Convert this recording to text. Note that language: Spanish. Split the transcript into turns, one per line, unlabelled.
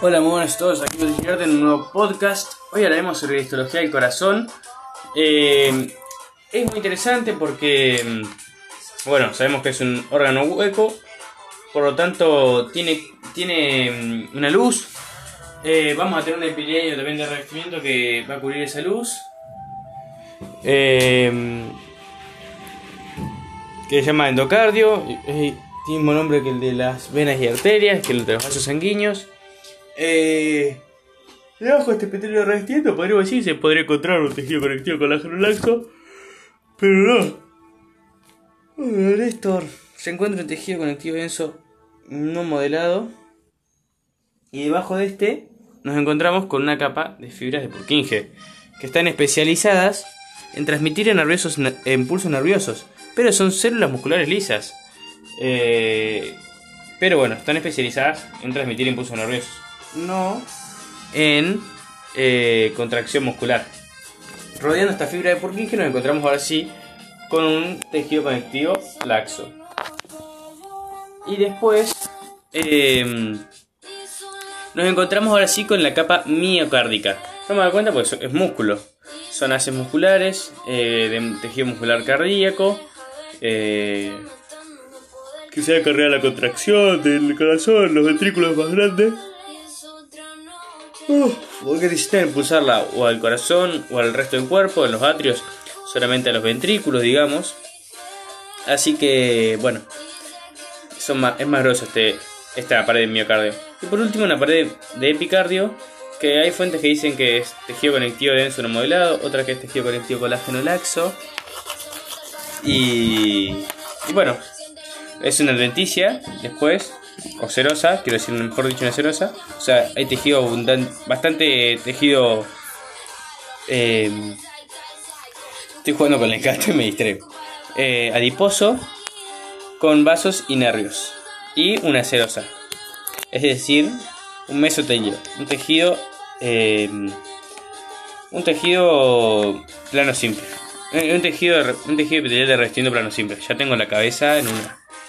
Hola, muy buenas a todos, aquí Luis Girarte en un nuevo podcast. Hoy hablaremos sobre la histología del corazón. Eh, es muy interesante porque, bueno, sabemos que es un órgano hueco, por lo tanto tiene, tiene mm, una luz. Eh, vamos a tener un epitelio también de revestimiento que va a cubrir esa luz. Eh, que se llama endocardio. Es el mismo nombre que el de las venas y arterias, que el de los vasos sanguíneos. Eh, debajo de este epitelio revestimiento podríamos decir se podría encontrar un tejido conectivo colágeno laxo, pero no. En esto se encuentra un tejido conectivo denso no modelado y debajo de este nos encontramos con una capa de fibras de Purkinje que están especializadas en transmitir nerviosos, impulsos nerviosos, pero son células musculares lisas. Eh, pero bueno, están especializadas en transmitir impulsos nerviosos no en eh, contracción muscular. Rodeando esta fibra de Purkinje nos encontramos ahora sí con un tejido conectivo laxo. Y después em, nos encontramos ahora sí con la capa miocárdica. No me da cuenta porque es músculo. Son haces musculares, eh, de tejido muscular cardíaco, eh, que se acarrea la contracción del corazón, los ventrículos más grandes porque necesitan impulsarla o al corazón o al resto del cuerpo, en los atrios, solamente a los ventrículos, digamos. Así que, bueno, es más grueso este, esta pared de miocardio. Y por último, una pared de epicardio, que hay fuentes que dicen que es tejido conectivo denso no modelado, otra que es tejido conectivo colágeno laxo. Y, y bueno, es una adventicia después o cerosa, quiero decir, mejor dicho, una cerosa. O sea, hay tejido abundante, bastante tejido. Eh, estoy jugando con el gato y me distraigo. Eh, adiposo, con vasos y nervios. Y una cerosa. Es decir, un mesotelio. Un tejido. Eh, un tejido plano simple. Un tejido, un tejido epitelial de revestimiento plano simple. Ya tengo la cabeza en una.